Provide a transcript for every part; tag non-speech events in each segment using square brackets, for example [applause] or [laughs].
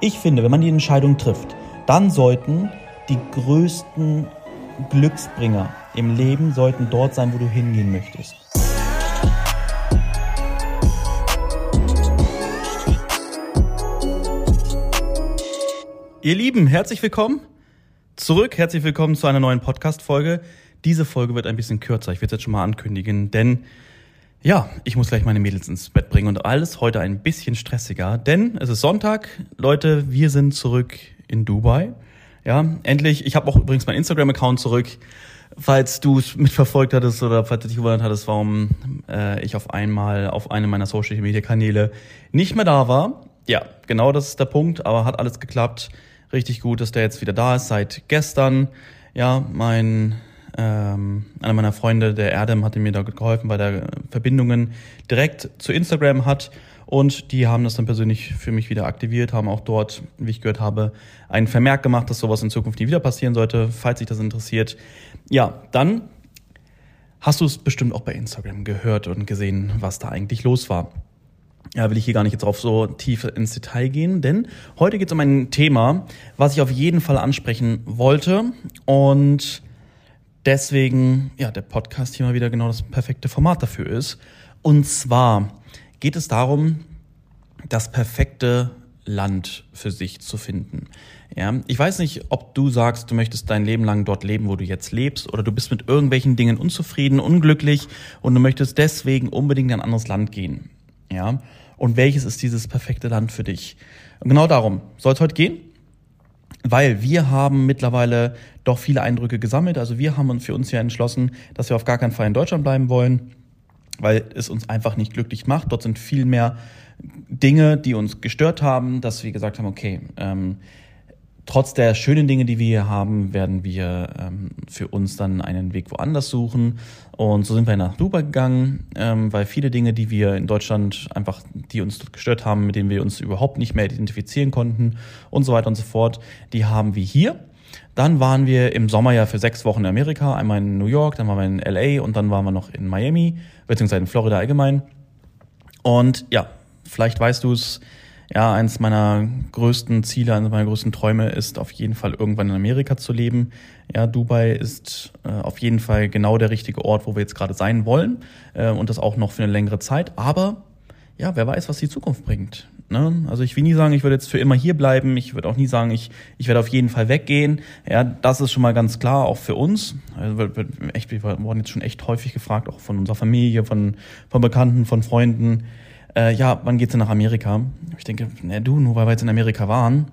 Ich finde, wenn man die Entscheidung trifft, dann sollten die größten Glücksbringer im Leben sollten dort sein, wo du hingehen möchtest. Ihr Lieben, herzlich willkommen zurück. Herzlich willkommen zu einer neuen Podcast-Folge. Diese Folge wird ein bisschen kürzer. Ich werde es jetzt schon mal ankündigen, denn ja, ich muss gleich meine Mädels ins Bett bringen und alles heute ein bisschen stressiger, denn es ist Sonntag. Leute, wir sind zurück in Dubai. Ja, endlich. Ich habe auch übrigens meinen Instagram-Account zurück. Falls du es mitverfolgt hattest oder falls du dich gewundert hattest, warum äh, ich auf einmal auf einem meiner Social-Media-Kanäle nicht mehr da war. Ja, genau das ist der Punkt, aber hat alles geklappt. Richtig gut, dass der jetzt wieder da ist seit gestern. Ja, mein ähm, einer meiner Freunde, der Erdem, hatte mir da geholfen, weil er Verbindungen direkt zu Instagram hat. Und die haben das dann persönlich für mich wieder aktiviert, haben auch dort, wie ich gehört habe, einen Vermerk gemacht, dass sowas in Zukunft nie wieder passieren sollte, falls sich das interessiert. Ja, dann hast du es bestimmt auch bei Instagram gehört und gesehen, was da eigentlich los war. Ja, will ich hier gar nicht jetzt drauf so tief ins Detail gehen, denn heute geht es um ein Thema, was ich auf jeden Fall ansprechen wollte und deswegen, ja, der Podcast hier mal wieder genau das perfekte Format dafür ist. Und zwar geht es darum, das perfekte Land für sich zu finden. Ja, ich weiß nicht, ob du sagst, du möchtest dein Leben lang dort leben, wo du jetzt lebst, oder du bist mit irgendwelchen Dingen unzufrieden, unglücklich und du möchtest deswegen unbedingt in ein anderes Land gehen. Ja, und welches ist dieses perfekte Land für dich? Und genau darum soll es heute gehen weil wir haben mittlerweile doch viele Eindrücke gesammelt. Also wir haben uns für uns ja entschlossen, dass wir auf gar keinen Fall in Deutschland bleiben wollen, weil es uns einfach nicht glücklich macht. Dort sind viel mehr Dinge, die uns gestört haben, dass wir gesagt haben, okay, ähm, trotz der schönen Dinge, die wir hier haben, werden wir ähm, für uns dann einen Weg woanders suchen. Und so sind wir nach Dubai gegangen, ähm, weil viele Dinge, die wir in Deutschland einfach, die uns dort gestört haben, mit denen wir uns überhaupt nicht mehr identifizieren konnten und so weiter und so fort, die haben wir hier. Dann waren wir im Sommer ja für sechs Wochen in Amerika, einmal in New York, dann waren wir in LA und dann waren wir noch in Miami, beziehungsweise in Florida allgemein. Und ja, vielleicht weißt du es, ja, eines meiner größten Ziele, eines meiner größten Träume ist auf jeden Fall irgendwann in Amerika zu leben. Ja, Dubai ist äh, auf jeden Fall genau der richtige Ort, wo wir jetzt gerade sein wollen äh, und das auch noch für eine längere Zeit. Aber ja, wer weiß, was die Zukunft bringt. Ne? Also ich will nie sagen, ich würde jetzt für immer hier bleiben. Ich würde auch nie sagen, ich, ich werde auf jeden Fall weggehen. Ja, das ist schon mal ganz klar, auch für uns. Also wird, wird echt, wir wurden jetzt schon echt häufig gefragt, auch von unserer Familie, von, von Bekannten, von Freunden äh, ja, wann geht's denn nach Amerika? Ich denke, na du, nur weil wir jetzt in Amerika waren,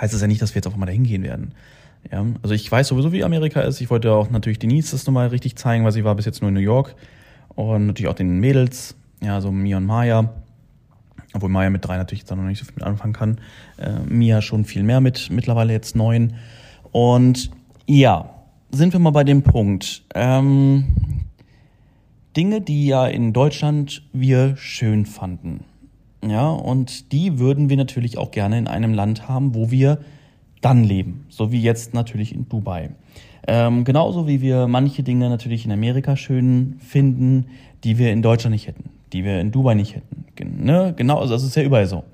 heißt es ja nicht, dass wir jetzt auf einmal dahin gehen werden. Ja, also ich weiß sowieso, wie Amerika ist. Ich wollte auch natürlich Denise das nochmal richtig zeigen, weil sie war bis jetzt nur in New York. Und natürlich auch den Mädels, ja, so Mia und Maya. Obwohl Maya mit drei natürlich jetzt noch nicht so viel mit anfangen kann. Äh, Mia schon viel mehr mit, mittlerweile jetzt neun. Und ja, sind wir mal bei dem Punkt. Ähm, Dinge, die ja in Deutschland wir schön fanden. Ja, und die würden wir natürlich auch gerne in einem Land haben, wo wir dann leben. So wie jetzt natürlich in Dubai. Ähm, genauso wie wir manche Dinge natürlich in Amerika schön finden, die wir in Deutschland nicht hätten, die wir in Dubai nicht hätten. Ne? Genau, also das ist ja überall so.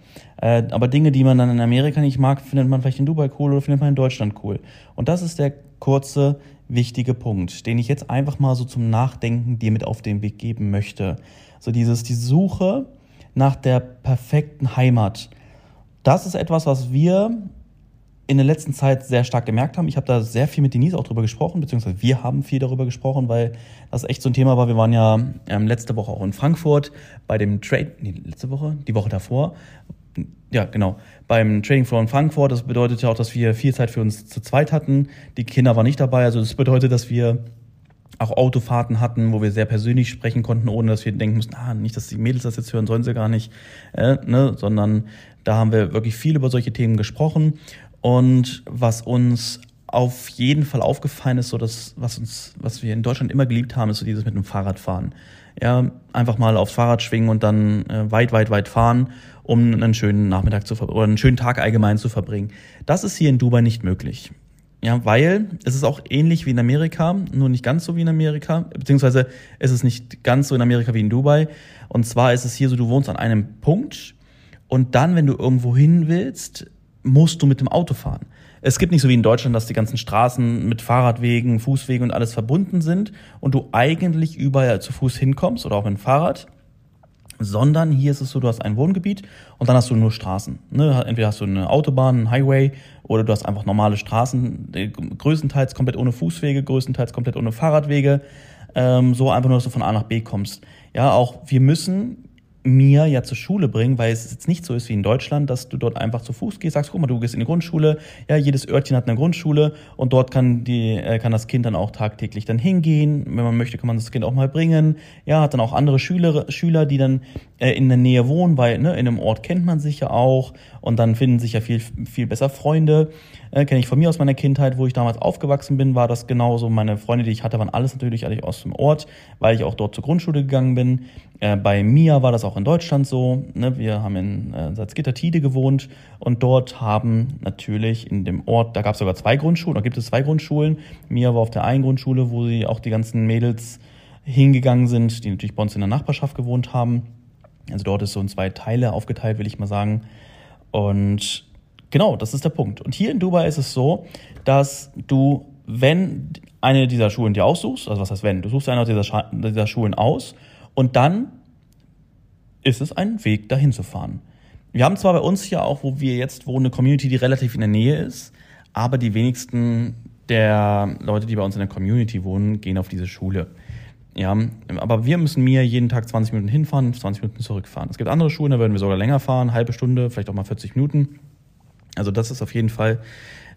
Äh, aber Dinge, die man dann in Amerika nicht mag, findet man vielleicht in Dubai cool oder findet man in Deutschland cool. Und das ist der kurze wichtige Punkt, den ich jetzt einfach mal so zum Nachdenken dir mit auf den Weg geben möchte. So dieses, die Suche nach der perfekten Heimat. Das ist etwas, was wir in der letzten Zeit sehr stark gemerkt haben. Ich habe da sehr viel mit Denise auch drüber gesprochen, beziehungsweise wir haben viel darüber gesprochen, weil das echt so ein Thema war. Wir waren ja ähm, letzte Woche auch in Frankfurt bei dem Trade, nee, letzte Woche, die Woche davor, ja, genau, beim Trading Floor in Frankfurt. Das bedeutet ja auch, dass wir viel Zeit für uns zu zweit hatten. Die Kinder waren nicht dabei. Also das bedeutet, dass wir auch Autofahrten hatten, wo wir sehr persönlich sprechen konnten, ohne dass wir denken mussten, ah, nicht, dass die Mädels das jetzt hören, sollen sie gar nicht, äh, ne? sondern da haben wir wirklich viel über solche Themen gesprochen. Und was uns auf jeden Fall aufgefallen ist, so dass was uns, was wir in Deutschland immer geliebt haben, ist so dieses mit dem Fahrradfahren. Ja, einfach mal aufs Fahrrad schwingen und dann äh, weit, weit, weit fahren um einen schönen Nachmittag zu oder einen schönen Tag allgemein zu verbringen. Das ist hier in Dubai nicht möglich. Ja, weil es ist auch ähnlich wie in Amerika, nur nicht ganz so wie in Amerika, beziehungsweise es ist nicht ganz so in Amerika wie in Dubai. Und zwar ist es hier so, du wohnst an einem Punkt Und dann, wenn du irgendwo hin willst, musst du mit dem Auto fahren. Es gibt nicht so wie in Deutschland, dass die ganzen Straßen mit Fahrradwegen, Fußwegen und alles verbunden sind und du eigentlich überall zu Fuß hinkommst oder auch mit dem Fahrrad sondern hier ist es so, du hast ein Wohngebiet und dann hast du nur Straßen. Ne? Entweder hast du eine Autobahn, einen Highway oder du hast einfach normale Straßen, größtenteils komplett ohne Fußwege, größtenteils komplett ohne Fahrradwege, ähm, so einfach nur, dass du von A nach B kommst. Ja, auch wir müssen mir ja zur Schule bringen, weil es jetzt nicht so ist wie in Deutschland, dass du dort einfach zu Fuß gehst, sagst, guck mal, du gehst in die Grundschule, ja, jedes Örtchen hat eine Grundschule und dort kann die, äh, kann das Kind dann auch tagtäglich dann hingehen. Wenn man möchte, kann man das Kind auch mal bringen. Ja, hat dann auch andere Schüler, Schüler, die dann äh, in der Nähe wohnen, weil ne, in einem Ort kennt man sich ja auch und dann finden sich ja viel, viel besser Freunde. Äh, Kenne ich von mir aus meiner Kindheit, wo ich damals aufgewachsen bin, war das genauso. Meine Freunde, die ich hatte, waren alles natürlich alle aus dem Ort, weil ich auch dort zur Grundschule gegangen bin. Äh, bei Mia war das auch in Deutschland so. Ne? Wir haben in äh, Salzgitter-Tide gewohnt und dort haben natürlich in dem Ort, da gab es sogar zwei Grundschulen, da gibt es zwei Grundschulen. Mia war auf der einen Grundschule, wo sie auch die ganzen Mädels hingegangen sind, die natürlich bei uns in der Nachbarschaft gewohnt haben. Also dort ist so in zwei Teile aufgeteilt, will ich mal sagen. Und genau, das ist der Punkt. Und hier in Dubai ist es so, dass du, wenn eine dieser Schulen dir aussuchst, also was heißt wenn, du suchst eine dieser, dieser Schulen aus und dann ist es ein Weg, dahin zu fahren. Wir haben zwar bei uns hier auch, wo wir jetzt wohnen, eine Community, die relativ in der Nähe ist, aber die wenigsten der Leute, die bei uns in der Community wohnen, gehen auf diese Schule. Ja, aber wir müssen mir jeden Tag 20 Minuten hinfahren, 20 Minuten zurückfahren. Es gibt andere Schulen, da würden wir sogar länger fahren, halbe Stunde, vielleicht auch mal 40 Minuten. Also das ist auf jeden Fall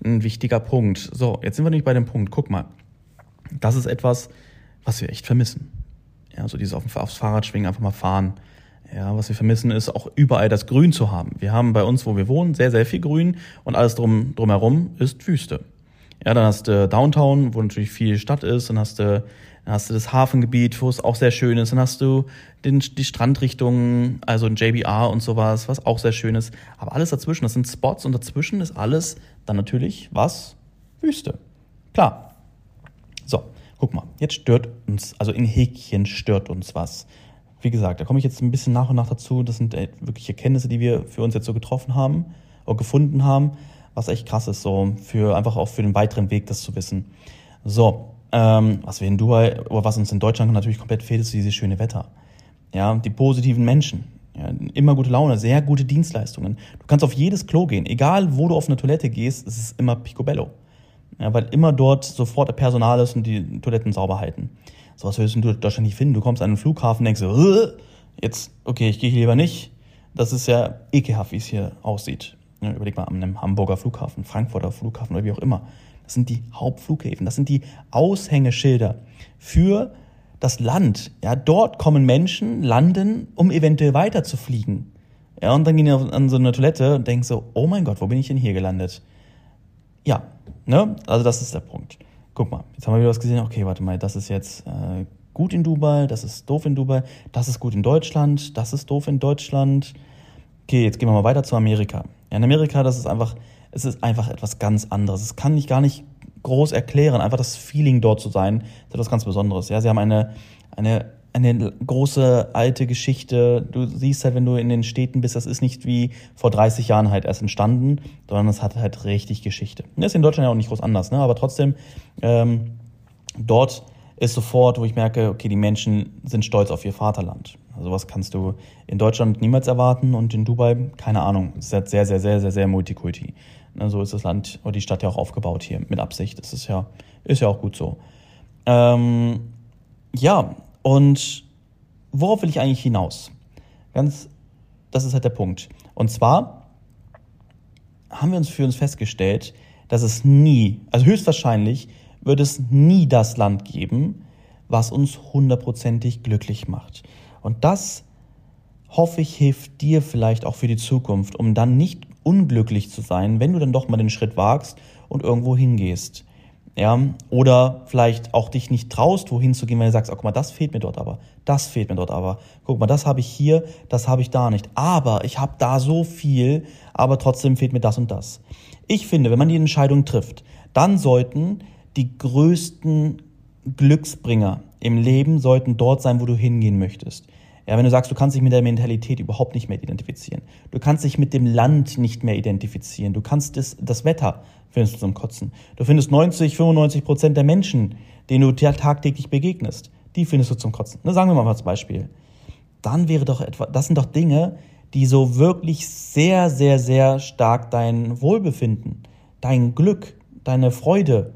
ein wichtiger Punkt. So, jetzt sind wir nämlich bei dem Punkt. Guck mal, das ist etwas, was wir echt vermissen. Ja, so dieses auf, aufs Fahrrad schwingen, einfach mal fahren. Ja, was wir vermissen, ist auch überall das Grün zu haben. Wir haben bei uns, wo wir wohnen, sehr, sehr viel Grün und alles drum, drumherum ist Wüste. Ja, dann hast du Downtown, wo natürlich viel Stadt ist, dann hast du, dann hast du das Hafengebiet, wo es auch sehr schön ist, dann hast du den, die Strandrichtungen, also ein JBR und sowas, was auch sehr schön ist. Aber alles dazwischen, das sind Spots und dazwischen ist alles dann natürlich was? Wüste. Klar. Guck mal, jetzt stört uns, also in Häkchen stört uns was. Wie gesagt, da komme ich jetzt ein bisschen nach und nach dazu. Das sind äh, wirklich Erkenntnisse, die wir für uns jetzt so getroffen haben oder gefunden haben, was echt krass ist, so für einfach auch für den weiteren Weg das zu wissen. So, ähm, was wir in Dubai oder was uns in Deutschland natürlich komplett fehlt, ist dieses schöne Wetter. Ja, die positiven Menschen. Ja, immer gute Laune, sehr gute Dienstleistungen. Du kannst auf jedes Klo gehen, egal wo du auf eine Toilette gehst, es ist immer picobello. Ja, weil immer dort sofort Personal ist und die Toiletten sauber halten. So was willst du in Deutschland nicht finden. Du kommst an einen Flughafen, denkst so, jetzt, okay, ich gehe lieber nicht. Das ist ja ekelhaft, wie es hier aussieht. Ja, überleg mal an einem Hamburger Flughafen, Frankfurter Flughafen oder wie auch immer. Das sind die Hauptflughäfen, das sind die Aushängeschilder für das Land. Ja, dort kommen Menschen, landen, um eventuell weiterzufliegen. Ja, und dann gehen die an so eine Toilette und denken so, oh mein Gott, wo bin ich denn hier gelandet? Ja, Ne? Also das ist der Punkt. Guck mal, jetzt haben wir wieder was gesehen. Okay, warte mal, das ist jetzt äh, gut in Dubai, das ist doof in Dubai, das ist gut in Deutschland, das ist doof in Deutschland. Okay, jetzt gehen wir mal weiter zu Amerika. Ja, in Amerika, das ist einfach, es ist einfach etwas ganz anderes. Es kann ich gar nicht groß erklären. Einfach das Feeling dort zu sein, ist etwas ganz Besonderes. Ja, sie haben eine, eine eine große alte Geschichte. Du siehst halt, wenn du in den Städten bist, das ist nicht wie vor 30 Jahren halt erst entstanden, sondern es hat halt richtig Geschichte. Das ist in Deutschland ja auch nicht groß anders, ne? aber trotzdem, ähm, dort ist sofort, wo ich merke, okay, die Menschen sind stolz auf ihr Vaterland. Also was kannst du in Deutschland niemals erwarten und in Dubai, keine Ahnung, es ist halt sehr, sehr, sehr, sehr, sehr multikulti. Ne, so ist das Land oder die Stadt ja auch aufgebaut hier, mit Absicht. Das ist ja, ist ja auch gut so. Ähm, ja, und worauf will ich eigentlich hinaus? Ganz, das ist halt der Punkt. Und zwar haben wir uns für uns festgestellt, dass es nie, also höchstwahrscheinlich wird es nie das Land geben, was uns hundertprozentig glücklich macht. Und das hoffe ich hilft dir vielleicht auch für die Zukunft, um dann nicht unglücklich zu sein, wenn du dann doch mal den Schritt wagst und irgendwo hingehst. Ja, oder vielleicht auch dich nicht traust, wohin zu gehen, weil du sagst, oh, guck mal, das fehlt mir dort aber, das fehlt mir dort aber. Guck mal, das habe ich hier, das habe ich da nicht. Aber ich habe da so viel, aber trotzdem fehlt mir das und das. Ich finde, wenn man die Entscheidung trifft, dann sollten die größten Glücksbringer im Leben sollten dort sein, wo du hingehen möchtest. Ja, wenn du sagst, du kannst dich mit der Mentalität überhaupt nicht mehr identifizieren. Du kannst dich mit dem Land nicht mehr identifizieren. Du kannst das, das Wetter findest du zum Kotzen. Du findest 90, 95 Prozent der Menschen, denen du tagtäglich begegnest, die findest du zum Kotzen. Ne, sagen wir mal als Beispiel. Dann wäre doch etwa, das sind doch Dinge, die so wirklich sehr, sehr, sehr stark dein Wohlbefinden, dein Glück, deine Freude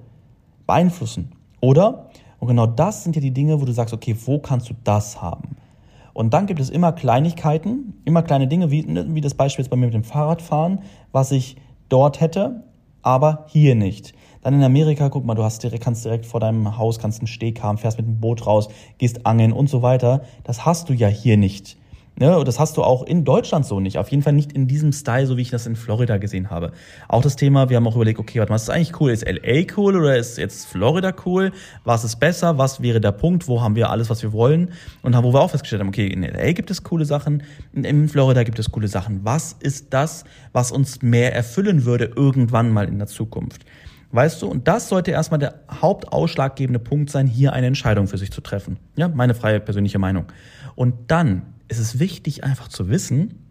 beeinflussen. Oder? Und genau das sind ja die Dinge, wo du sagst, okay, wo kannst du das haben? Und dann gibt es immer Kleinigkeiten, immer kleine Dinge, wie, ne, wie das Beispiel jetzt bei mir mit dem Fahrradfahren, was ich dort hätte, aber hier nicht. Dann in Amerika, guck mal, du hast direkt, kannst direkt vor deinem Haus, kannst einen Steg haben, fährst mit dem Boot raus, gehst angeln und so weiter. Das hast du ja hier nicht. Ne, und das hast du auch in Deutschland so nicht. Auf jeden Fall nicht in diesem Style, so wie ich das in Florida gesehen habe. Auch das Thema, wir haben auch überlegt, okay, warte mal, ist eigentlich cool? Ist LA cool oder ist jetzt Florida cool? Was ist besser? Was wäre der Punkt? Wo haben wir alles, was wir wollen? Und wo wir auch festgestellt haben, okay, in LA gibt es coole Sachen, in Florida gibt es coole Sachen. Was ist das, was uns mehr erfüllen würde irgendwann mal in der Zukunft? Weißt du, und das sollte erstmal der hauptausschlaggebende Punkt sein, hier eine Entscheidung für sich zu treffen. Ja, meine freie persönliche Meinung. Und dann ist es wichtig, einfach zu wissen,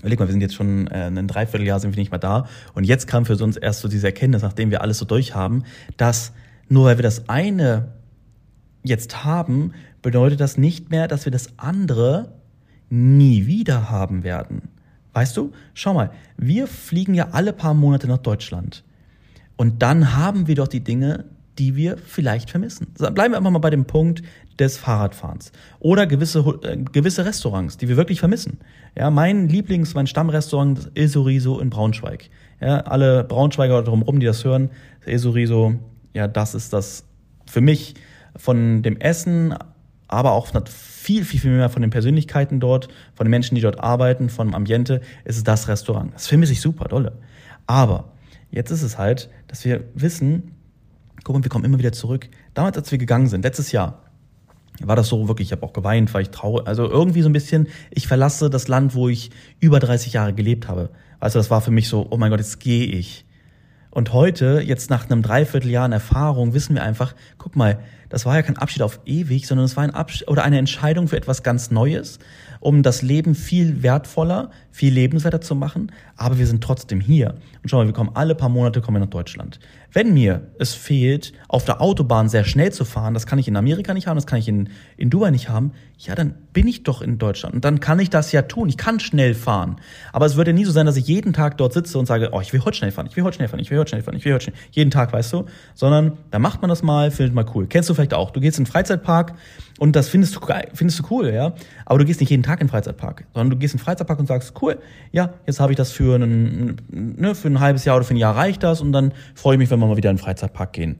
Überleg mal, wir sind jetzt schon äh, ein Dreivierteljahr sind wir nicht mehr da. Und jetzt kam für uns erst so diese Erkenntnis, nachdem wir alles so durchhaben, dass nur weil wir das eine jetzt haben, bedeutet das nicht mehr, dass wir das andere nie wieder haben werden. Weißt du? Schau mal, wir fliegen ja alle paar Monate nach Deutschland. Und dann haben wir doch die Dinge, die wir vielleicht vermissen. Bleiben wir einfach mal bei dem Punkt des Fahrradfahrens. Oder gewisse, äh, gewisse Restaurants, die wir wirklich vermissen. Ja, mein Lieblings-, mein Stammrestaurant ist Esoriso in Braunschweig. Ja, alle Braunschweiger drumherum, die das hören, Esoriso, ja, das ist das für mich von dem Essen, aber auch viel, viel, viel mehr von den Persönlichkeiten dort, von den Menschen, die dort arbeiten, vom Ambiente, ist es das Restaurant. Das vermisse ich super dolle. Aber jetzt ist es halt, dass wir wissen, guck mal, wir kommen immer wieder zurück. Damals, als wir gegangen sind, letztes Jahr, war das so wirklich, ich habe auch geweint, weil ich traue, also irgendwie so ein bisschen, ich verlasse das Land, wo ich über 30 Jahre gelebt habe. Also das war für mich so, oh mein Gott, jetzt gehe ich. Und heute, jetzt nach einem Dreivierteljahr Erfahrung, wissen wir einfach, guck mal, das war ja kein Abschied auf ewig, sondern es war ein Abschied oder eine Entscheidung für etwas ganz Neues, um das Leben viel wertvoller, viel lebenswerter zu machen. Aber wir sind trotzdem hier. Und schau mal, wir kommen alle paar Monate kommen wir nach Deutschland. Wenn mir es fehlt, auf der Autobahn sehr schnell zu fahren, das kann ich in Amerika nicht haben, das kann ich in, in Dubai nicht haben, ja, dann bin ich doch in Deutschland. Und dann kann ich das ja tun. Ich kann schnell fahren. Aber es würde ja nie so sein, dass ich jeden Tag dort sitze und sage, oh, ich will heute schnell fahren, ich will heute schnell fahren, ich will heute schnell fahren, ich will heute schnell. Jeden Tag, weißt du? Sondern da macht man das mal, findet mal cool. Kennst du vielleicht auch. Du gehst in den Freizeitpark und das findest du, findest du cool, ja. Aber du gehst nicht jeden Tag in den Freizeitpark, sondern du gehst in den Freizeitpark und sagst, cool, ja, jetzt habe ich das für, einen, ne, für ein halbes Jahr oder für ein Jahr reicht das und dann freue ich mich, wenn wir mal wieder in den Freizeitpark gehen.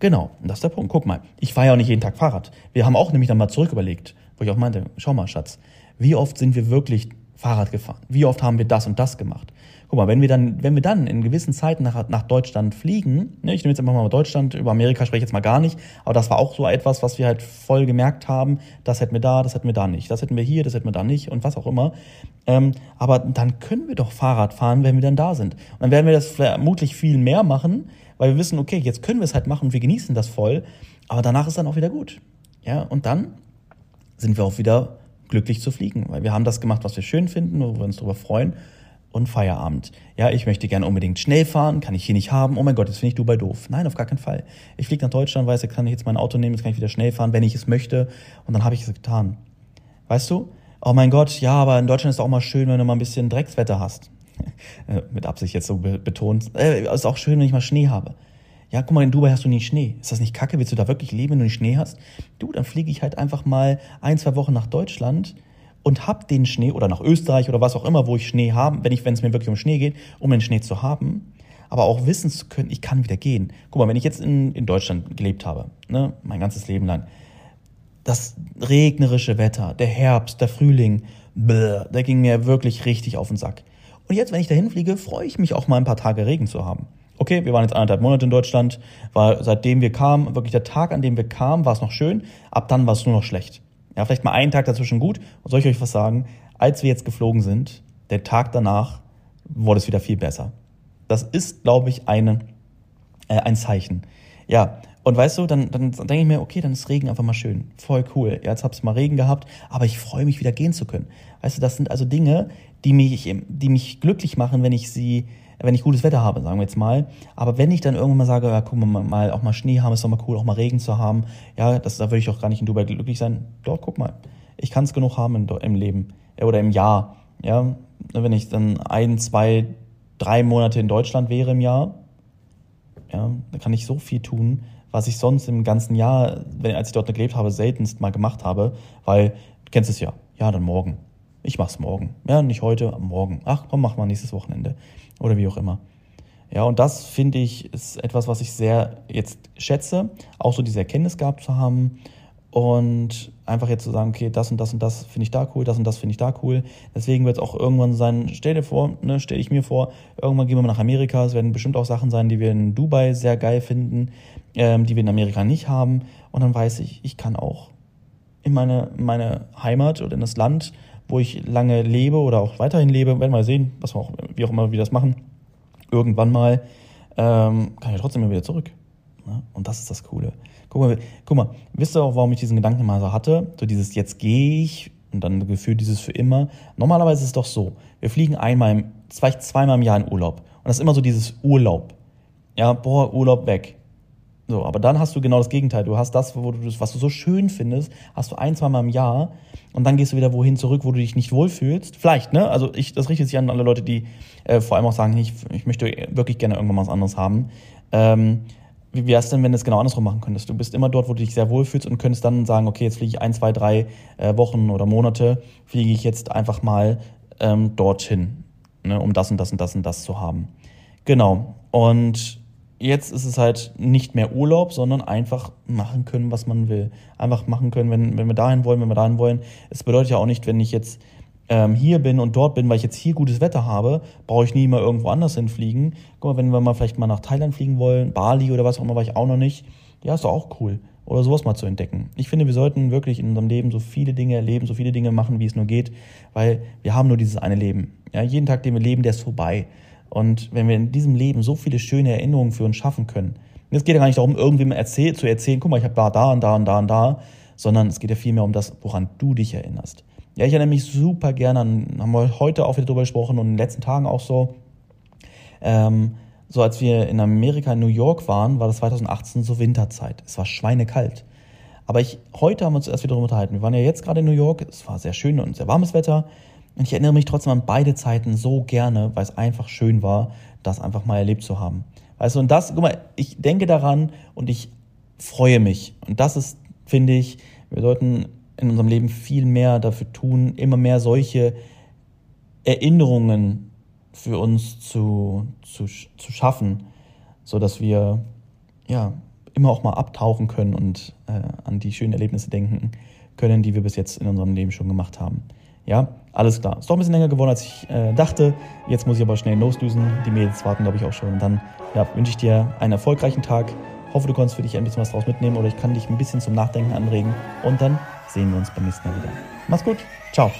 Genau, und das ist der Punkt. Guck mal, ich fahre ja auch nicht jeden Tag Fahrrad. Wir haben auch nämlich dann mal zurück überlegt, wo ich auch meinte, schau mal, Schatz, wie oft sind wir wirklich Fahrrad gefahren? Wie oft haben wir das und das gemacht? Guck mal, wenn wir dann, wenn wir dann in gewissen Zeiten nach, nach Deutschland fliegen, ne, ich nehme jetzt einfach mal Deutschland, über Amerika spreche ich jetzt mal gar nicht, aber das war auch so etwas, was wir halt voll gemerkt haben, das hätten wir da, das hätten wir da nicht, das hätten wir hier, das hätten wir da nicht und was auch immer. Ähm, aber dann können wir doch Fahrrad fahren, wenn wir dann da sind. Und dann werden wir das vermutlich viel mehr machen, weil wir wissen, okay, jetzt können wir es halt machen wir genießen das voll, aber danach ist dann auch wieder gut. Ja, und dann sind wir auch wieder glücklich zu fliegen, weil wir haben das gemacht, was wir schön finden, wo wir uns darüber freuen und Feierabend. Ja, ich möchte gerne unbedingt schnell fahren, kann ich hier nicht haben. Oh mein Gott, jetzt finde ich Dubai doof. Nein, auf gar keinen Fall. Ich fliege nach Deutschland, weiß, jetzt kann ich jetzt mein Auto nehmen, jetzt kann ich wieder schnell fahren, wenn ich es möchte. Und dann habe ich es getan. Weißt du? Oh mein Gott, ja, aber in Deutschland ist es auch mal schön, wenn du mal ein bisschen Dreckswetter hast. [laughs] Äh, mit Absicht jetzt so betont. Äh, ist auch schön, wenn ich mal Schnee habe. Ja, guck mal, in Dubai hast du nie Schnee. Ist das nicht kacke? Willst du da wirklich leben, wenn du nicht Schnee hast? Du, dann fliege ich halt einfach mal ein, zwei Wochen nach Deutschland und hab den Schnee oder nach Österreich oder was auch immer, wo ich Schnee haben, wenn ich, wenn es mir wirklich um Schnee geht, um den Schnee zu haben, aber auch wissen zu können, ich kann wieder gehen. Guck mal, wenn ich jetzt in, in Deutschland gelebt habe, ne, mein ganzes Leben lang, das regnerische Wetter, der Herbst, der Frühling, bläh, der ging mir wirklich richtig auf den Sack. Und jetzt, wenn ich dahin fliege, freue ich mich auch mal ein paar Tage Regen zu haben. Okay, wir waren jetzt anderthalb Monate in Deutschland, war seitdem wir kamen, wirklich der Tag, an dem wir kamen, war es noch schön, ab dann war es nur noch schlecht. Ja, vielleicht mal einen Tag dazwischen gut. Und soll ich euch was sagen? Als wir jetzt geflogen sind, der Tag danach wurde es wieder viel besser. Das ist, glaube ich, eine, äh, ein Zeichen. Ja, Und weißt du, dann, dann denke ich mir, okay, dann ist Regen einfach mal schön. Voll cool. Ja, jetzt hab's mal Regen gehabt, aber ich freue mich wieder gehen zu können. Weißt du, das sind also Dinge, die mich, die mich glücklich machen, wenn ich sie, wenn ich gutes Wetter habe, sagen wir jetzt mal. Aber wenn ich dann irgendwann mal sage, ja, guck mal, mal auch mal Schnee haben, ist doch mal cool, auch mal Regen zu haben. Ja, das, da würde ich doch gar nicht in Dubai glücklich sein. Dort, guck mal, ich kann es genug haben im, im Leben oder im Jahr. Ja, wenn ich dann ein, zwei, drei Monate in Deutschland wäre im Jahr, ja, dann kann ich so viel tun, was ich sonst im ganzen Jahr, wenn, als ich dort gelebt habe, seltenst mal gemacht habe, weil, du kennst es ja, ja, dann morgen. Ich mach's morgen. Ja, nicht heute, morgen. Ach, komm, mach mal nächstes Wochenende. Oder wie auch immer. Ja, und das finde ich ist etwas, was ich sehr jetzt schätze, auch so diese Erkenntnis gehabt zu haben und einfach jetzt zu sagen, okay, das und das und das finde ich da cool, das und das finde ich da cool. Deswegen wird es auch irgendwann sein, stell dir vor, ne, stell ich mir vor, irgendwann gehen wir mal nach Amerika. Es werden bestimmt auch Sachen sein, die wir in Dubai sehr geil finden, ähm, die wir in Amerika nicht haben. Und dann weiß ich, ich kann auch in meine, meine Heimat oder in das Land, wo ich lange lebe oder auch weiterhin lebe, werden wir mal sehen, was wir auch, wie auch immer wir das machen, irgendwann mal, ähm, kann ich trotzdem immer wieder zurück. Ne? Und das ist das Coole. Guck mal, guck mal, wisst ihr auch, warum ich diesen Gedanken mal so hatte? So dieses jetzt gehe ich und dann gefühlt dieses für immer. Normalerweise ist es doch so, wir fliegen einmal, im, vielleicht zweimal im Jahr in Urlaub. Und das ist immer so dieses Urlaub. Ja, boah, Urlaub weg. So, aber dann hast du genau das Gegenteil. Du hast das, wo du, was du so schön findest, hast du ein, zweimal im Jahr und dann gehst du wieder wohin zurück, wo du dich nicht wohlfühlst. Vielleicht, ne? Also ich, das richtet sich an alle Leute, die äh, vor allem auch sagen, ich, ich möchte wirklich gerne irgendwann was anderes haben. Ähm, wie wäre es denn, wenn du es genau andersrum machen könntest? Du bist immer dort, wo du dich sehr wohlfühlst und könntest dann sagen, okay, jetzt fliege ich ein, zwei, drei äh, Wochen oder Monate, fliege ich jetzt einfach mal ähm, dorthin, ne, um das und das und das und das zu haben. Genau. Und jetzt ist es halt nicht mehr Urlaub, sondern einfach machen können, was man will. Einfach machen können, wenn, wenn wir dahin wollen, wenn wir dahin wollen. Es bedeutet ja auch nicht, wenn ich jetzt ähm, hier bin und dort bin, weil ich jetzt hier gutes Wetter habe, brauche ich nie mal irgendwo anders hinfliegen. Guck mal, wenn wir mal vielleicht mal nach Thailand fliegen wollen, Bali oder was auch immer, war ich auch noch nicht. Ja, ist doch auch cool. Oder sowas mal zu entdecken. Ich finde, wir sollten wirklich in unserem Leben so viele Dinge erleben, so viele Dinge machen, wie es nur geht, weil wir haben nur dieses eine Leben. Ja, jeden Tag, den wir leben, der ist vorbei. Und wenn wir in diesem Leben so viele schöne Erinnerungen für uns schaffen können, es geht ja gar nicht darum, irgendwem erzähl, zu erzählen, guck mal, ich habe da, da und da und da und da, sondern es geht ja vielmehr um das, woran du dich erinnerst. Ja, ich erinnere mich super gerne an, haben wir heute auch wieder drüber gesprochen und in den letzten Tagen auch so. Ähm, so als wir in Amerika, in New York waren, war das 2018 so Winterzeit. Es war schweinekalt. Aber ich, heute haben wir uns erst wieder darüber unterhalten. Wir waren ja jetzt gerade in New York. Es war sehr schön und sehr warmes Wetter. Und ich erinnere mich trotzdem an beide Zeiten so gerne, weil es einfach schön war, das einfach mal erlebt zu haben. Weißt du, und das, guck mal, ich denke daran und ich freue mich. Und das ist, finde ich, wir sollten in unserem Leben viel mehr dafür tun, immer mehr solche Erinnerungen für uns zu, zu, zu schaffen, so dass wir ja immer auch mal abtauchen können und äh, an die schönen Erlebnisse denken können, die wir bis jetzt in unserem Leben schon gemacht haben. Ja, alles klar. Ist doch ein bisschen länger geworden, als ich äh, dachte. Jetzt muss ich aber schnell loslösen. Die Mädels warten, glaube ich, auch schon. Und dann ja, wünsche ich dir einen erfolgreichen Tag. Hoffe, du konntest für dich ein bisschen was draus mitnehmen oder ich kann dich ein bisschen zum Nachdenken anregen. Und dann sehen wir uns beim nächsten Mal wieder. Mach's gut. Ciao.